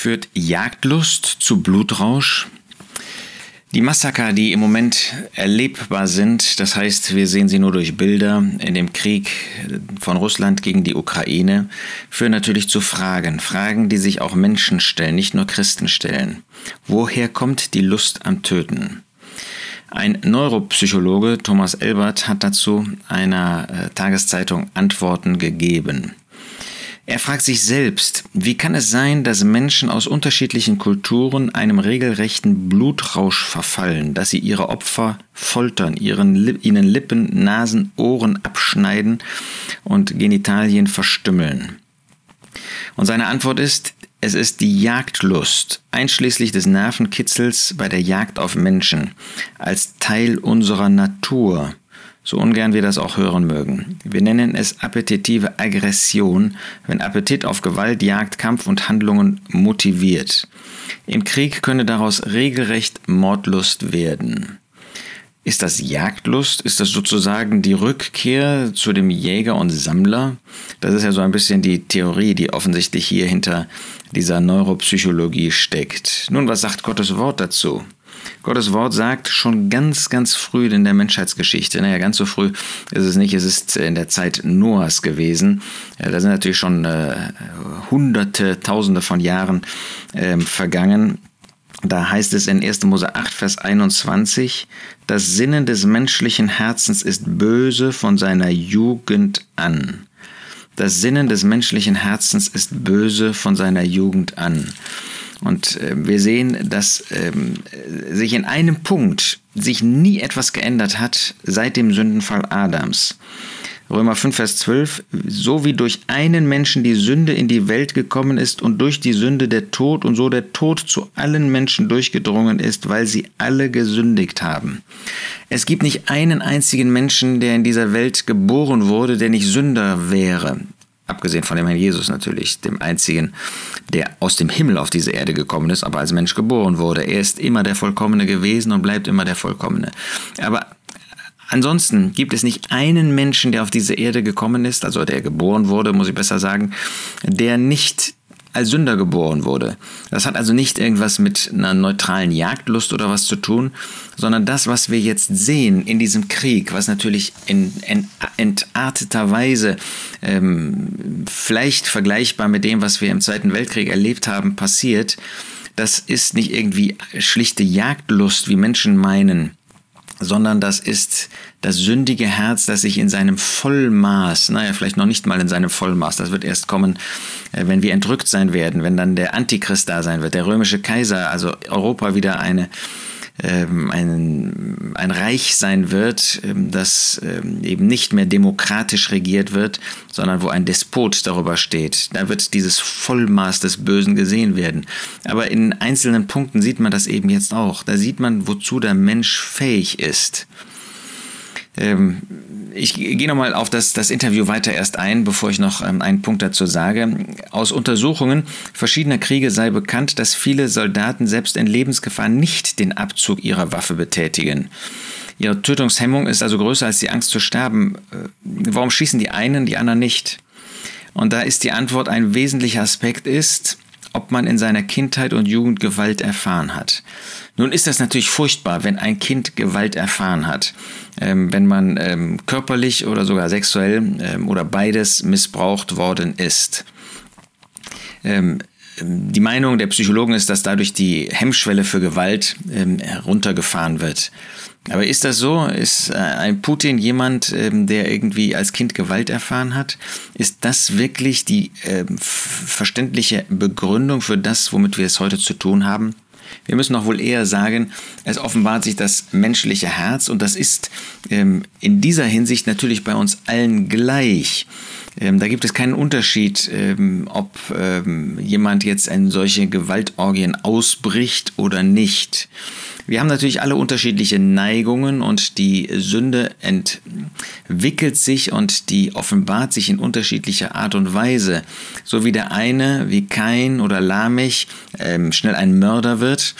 Führt Jagdlust zu Blutrausch? Die Massaker, die im Moment erlebbar sind, das heißt, wir sehen sie nur durch Bilder in dem Krieg von Russland gegen die Ukraine, führen natürlich zu Fragen. Fragen, die sich auch Menschen stellen, nicht nur Christen stellen. Woher kommt die Lust am Töten? Ein Neuropsychologe, Thomas Elbert, hat dazu einer äh, Tageszeitung Antworten gegeben. Er fragt sich selbst, wie kann es sein, dass Menschen aus unterschiedlichen Kulturen einem regelrechten Blutrausch verfallen, dass sie ihre Opfer foltern, ihren, ihnen Lippen, Nasen, Ohren abschneiden und Genitalien verstümmeln. Und seine Antwort ist, es ist die Jagdlust, einschließlich des Nervenkitzels bei der Jagd auf Menschen, als Teil unserer Natur, so ungern wir das auch hören mögen. Wir nennen es appetitive Aggression, wenn Appetit auf Gewalt, Jagd, Kampf und Handlungen motiviert. Im Krieg könne daraus regelrecht Mordlust werden. Ist das Jagdlust? Ist das sozusagen die Rückkehr zu dem Jäger und Sammler? Das ist ja so ein bisschen die Theorie, die offensichtlich hier hinter dieser Neuropsychologie steckt. Nun, was sagt Gottes Wort dazu? Gottes Wort sagt schon ganz, ganz früh in der Menschheitsgeschichte, naja, ganz so früh ist es nicht, es ist in der Zeit Noahs gewesen. Da sind natürlich schon äh, hunderte, tausende von Jahren äh, vergangen. Da heißt es in 1. Mose 8, Vers 21, das Sinnen des menschlichen Herzens ist böse von seiner Jugend an. Das Sinnen des menschlichen Herzens ist böse von seiner Jugend an. Und äh, wir sehen, dass ähm, sich in einem Punkt sich nie etwas geändert hat seit dem Sündenfall Adams. Römer 5, Vers 12, so wie durch einen Menschen die Sünde in die Welt gekommen ist und durch die Sünde der Tod und so der Tod zu allen Menschen durchgedrungen ist, weil sie alle gesündigt haben. Es gibt nicht einen einzigen Menschen, der in dieser Welt geboren wurde, der nicht Sünder wäre. Abgesehen von dem Herrn Jesus natürlich, dem einzigen, der aus dem Himmel auf diese Erde gekommen ist, aber als Mensch geboren wurde. Er ist immer der Vollkommene gewesen und bleibt immer der Vollkommene. Aber Ansonsten gibt es nicht einen Menschen, der auf diese Erde gekommen ist, also der geboren wurde, muss ich besser sagen, der nicht als Sünder geboren wurde. Das hat also nicht irgendwas mit einer neutralen Jagdlust oder was zu tun, sondern das, was wir jetzt sehen in diesem Krieg, was natürlich in, in entarteter Weise ähm, vielleicht vergleichbar mit dem, was wir im Zweiten Weltkrieg erlebt haben, passiert, das ist nicht irgendwie schlichte Jagdlust, wie Menschen meinen, sondern das ist das sündige Herz, das sich in seinem Vollmaß, naja, vielleicht noch nicht mal in seinem Vollmaß, das wird erst kommen, äh, wenn wir entrückt sein werden, wenn dann der Antichrist da sein wird, der römische Kaiser, also Europa wieder eine ein, ein Reich sein wird, ähm, das ähm, eben nicht mehr demokratisch regiert wird, sondern wo ein Despot darüber steht. Da wird dieses Vollmaß des Bösen gesehen werden. Aber in einzelnen Punkten sieht man das eben jetzt auch. Da sieht man, wozu der Mensch fähig ist. Ähm, ich gehe nochmal auf das, das Interview weiter erst ein, bevor ich noch ähm, einen Punkt dazu sage. Aus Untersuchungen verschiedener Kriege sei bekannt, dass viele Soldaten selbst in Lebensgefahr nicht den Abzug ihrer Waffe betätigen. Ihre Tötungshemmung ist also größer als die Angst zu sterben. Äh, warum schießen die einen, die anderen nicht? Und da ist die Antwort, ein wesentlicher Aspekt ist, ob man in seiner Kindheit und Jugend Gewalt erfahren hat. Nun ist das natürlich furchtbar, wenn ein Kind Gewalt erfahren hat, ähm, wenn man ähm, körperlich oder sogar sexuell ähm, oder beides missbraucht worden ist. Ähm, die Meinung der Psychologen ist, dass dadurch die Hemmschwelle für Gewalt ähm, heruntergefahren wird. Aber ist das so? Ist äh, ein Putin jemand, ähm, der irgendwie als Kind Gewalt erfahren hat? Ist das wirklich die äh, verständliche Begründung für das, womit wir es heute zu tun haben? Wir müssen doch wohl eher sagen, es offenbart sich das menschliche Herz und das ist ähm, in dieser Hinsicht natürlich bei uns allen gleich. Ähm, da gibt es keinen Unterschied, ähm, ob ähm, jemand jetzt in solche Gewaltorgien ausbricht oder nicht. Wir haben natürlich alle unterschiedliche Neigungen und die Sünde entwickelt sich und die offenbart sich in unterschiedlicher Art und Weise. So wie der eine, wie Kain oder Lamech, ähm, schnell ein Mörder wird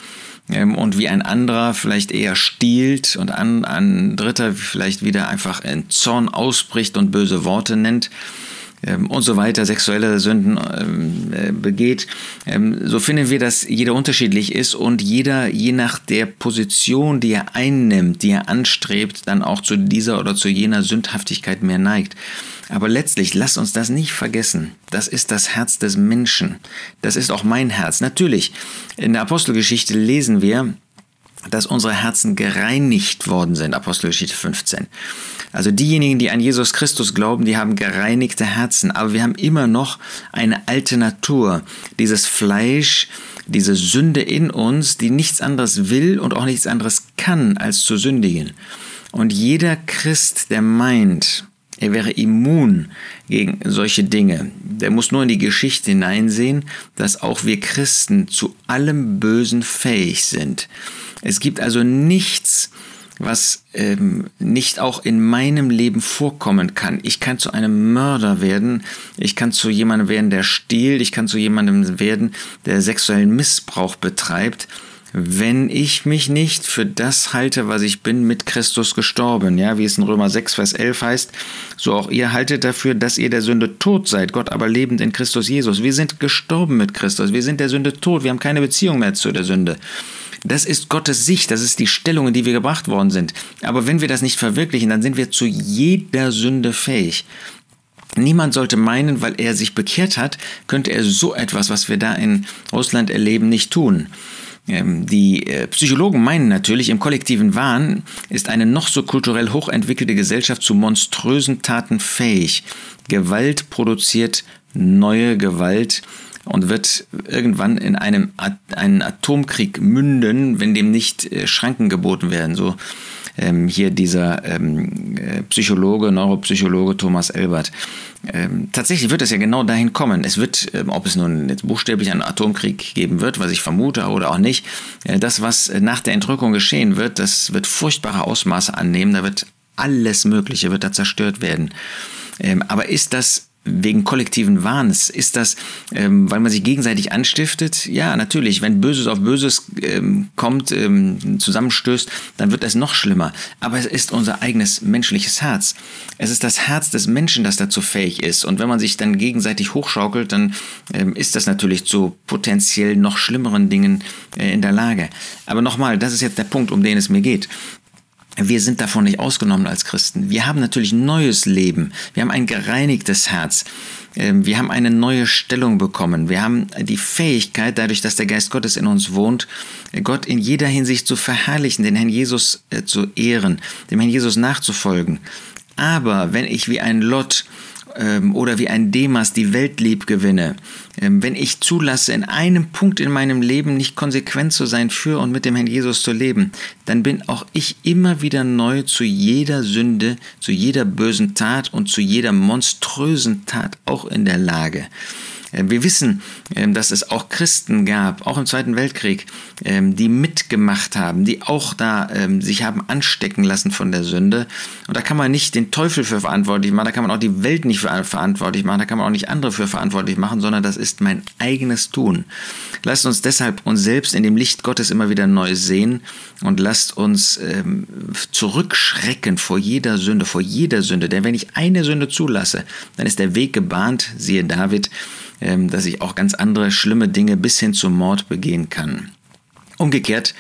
ähm, und wie ein anderer vielleicht eher stiehlt und ein, ein dritter vielleicht wieder einfach in Zorn ausbricht und böse Worte nennt ähm, und so weiter, sexuelle Sünden ähm, äh, begeht, ähm, so finden wir, dass jeder unterschiedlich ist und jeder je nach der Position, die er einnimmt, die er anstrebt, dann auch zu dieser oder zu jener Sündhaftigkeit mehr neigt. Aber letztlich, lasst uns das nicht vergessen. Das ist das Herz des Menschen. Das ist auch mein Herz. Natürlich, in der Apostelgeschichte lesen wir, dass unsere Herzen gereinigt worden sind. Apostelgeschichte 15. Also diejenigen, die an Jesus Christus glauben, die haben gereinigte Herzen. Aber wir haben immer noch eine alte Natur. Dieses Fleisch, diese Sünde in uns, die nichts anderes will und auch nichts anderes kann, als zu sündigen. Und jeder Christ, der meint, er wäre immun gegen solche Dinge. Der muss nur in die Geschichte hineinsehen, dass auch wir Christen zu allem Bösen fähig sind. Es gibt also nichts, was ähm, nicht auch in meinem Leben vorkommen kann. Ich kann zu einem Mörder werden, ich kann zu jemandem werden, der stiehlt, ich kann zu jemandem werden, der sexuellen Missbrauch betreibt, wenn ich mich nicht für das halte, was ich bin, mit Christus gestorben. Ja, wie es in Römer 6, Vers 11 heißt, so auch ihr haltet dafür, dass ihr der Sünde tot seid, Gott aber lebend in Christus Jesus. Wir sind gestorben mit Christus, wir sind der Sünde tot, wir haben keine Beziehung mehr zu der Sünde. Das ist Gottes Sicht, das ist die Stellung, in die wir gebracht worden sind. Aber wenn wir das nicht verwirklichen, dann sind wir zu jeder Sünde fähig. Niemand sollte meinen, weil er sich bekehrt hat, könnte er so etwas, was wir da in Russland erleben, nicht tun. Ähm, die äh, Psychologen meinen natürlich, im kollektiven Wahn ist eine noch so kulturell hochentwickelte Gesellschaft zu monströsen Taten fähig. Gewalt produziert neue Gewalt und wird irgendwann in einem einen Atomkrieg münden, wenn dem nicht äh, Schranken geboten werden. So ähm, hier dieser ähm, äh, Psychologe, Neuropsychologe Thomas Elbert. Ähm, tatsächlich wird es ja genau dahin kommen. Es wird, ähm, ob es nun jetzt buchstäblich einen Atomkrieg geben wird, was ich vermute oder auch nicht, äh, das, was nach der Entrückung geschehen wird, das wird furchtbare Ausmaße annehmen. Da wird alles Mögliche wird da zerstört werden. Ähm, aber ist das wegen kollektiven Wahns? Ist das, ähm, weil man sich gegenseitig anstiftet? Ja, natürlich. Wenn Böses auf Böses ähm, kommt, ähm, zusammenstößt, dann wird es noch schlimmer. Aber es ist unser eigenes menschliches Herz. Es ist das Herz des Menschen, das dazu fähig ist. Und wenn man sich dann gegenseitig hochschaukelt, dann ähm, ist das natürlich zu potenziell noch schlimmeren Dingen äh, in der Lage. Aber nochmal, das ist jetzt der Punkt, um den es mir geht. Wir sind davon nicht ausgenommen als Christen. Wir haben natürlich neues Leben. Wir haben ein gereinigtes Herz. Ähm, wir haben eine neue Stellung bekommen. Wir haben die Fähigkeit, dadurch, dass der Geist Gottes in uns wohnt, Gott in jeder Hinsicht zu verherrlichen, den Herrn Jesus äh, zu ehren, dem Herrn Jesus nachzufolgen. Aber wenn ich wie ein Lot ähm, oder wie ein Demas die Welt lieb gewinne, ähm, wenn ich zulasse, in einem Punkt in meinem Leben nicht konsequent zu sein für und mit dem Herrn Jesus zu leben, dann bin auch ich immer wieder neu zu jeder Sünde, zu jeder bösen Tat und zu jeder monströsen Tat auch in der Lage. Äh, wir wissen, ähm, dass es auch Christen gab, auch im Zweiten Weltkrieg, ähm, die mitgemacht haben, die auch da ähm, sich haben anstecken lassen von der Sünde. Und da kann man nicht den Teufel für verantwortlich machen, da kann man auch die Welt nicht für verantwortlich machen, da kann man auch nicht andere für verantwortlich machen, sondern das ist mein eigenes Tun. Lasst uns deshalb uns selbst in dem Licht Gottes immer wieder neu sehen und lasst uns zurückschrecken vor jeder Sünde, vor jeder Sünde. Denn wenn ich eine Sünde zulasse, dann ist der Weg gebahnt, siehe David, ähm, dass ich auch ganz andere schlimme Dinge bis hin zum Mord begehen kann. Umgekehrt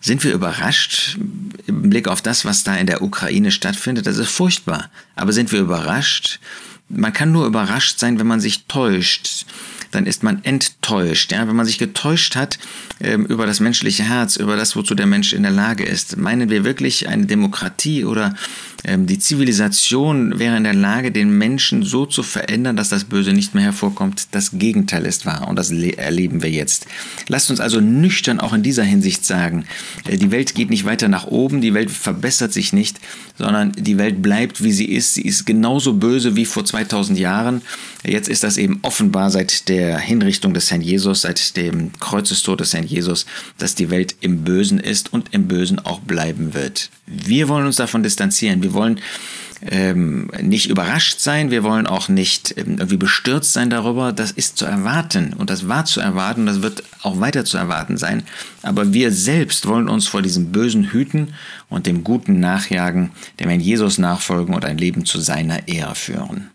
sind wir überrascht im Blick auf das, was da in der Ukraine stattfindet. Das ist furchtbar. Aber sind wir überrascht? Man kann nur überrascht sein, wenn man sich täuscht dann ist man enttäuscht. Ja? Wenn man sich getäuscht hat ähm, über das menschliche Herz, über das, wozu der Mensch in der Lage ist. Meinen wir wirklich eine Demokratie oder ähm, die Zivilisation wäre in der Lage, den Menschen so zu verändern, dass das Böse nicht mehr hervorkommt? Das Gegenteil ist wahr und das erleben wir jetzt. Lasst uns also nüchtern auch in dieser Hinsicht sagen, äh, die Welt geht nicht weiter nach oben, die Welt verbessert sich nicht, sondern die Welt bleibt, wie sie ist. Sie ist genauso böse wie vor 2000 Jahren. Jetzt ist das eben offenbar seit der Hinrichtung des Herrn Jesus, seit dem Kreuzestod des Herrn Jesus, dass die Welt im Bösen ist und im Bösen auch bleiben wird. Wir wollen uns davon distanzieren. Wir wollen ähm, nicht überrascht sein, wir wollen auch nicht ähm, irgendwie bestürzt sein darüber. Das ist zu erwarten und das war zu erwarten, das wird auch weiter zu erwarten sein. Aber wir selbst wollen uns vor diesem Bösen hüten und dem Guten nachjagen, dem Herrn Jesus nachfolgen und ein Leben zu seiner Ehre führen.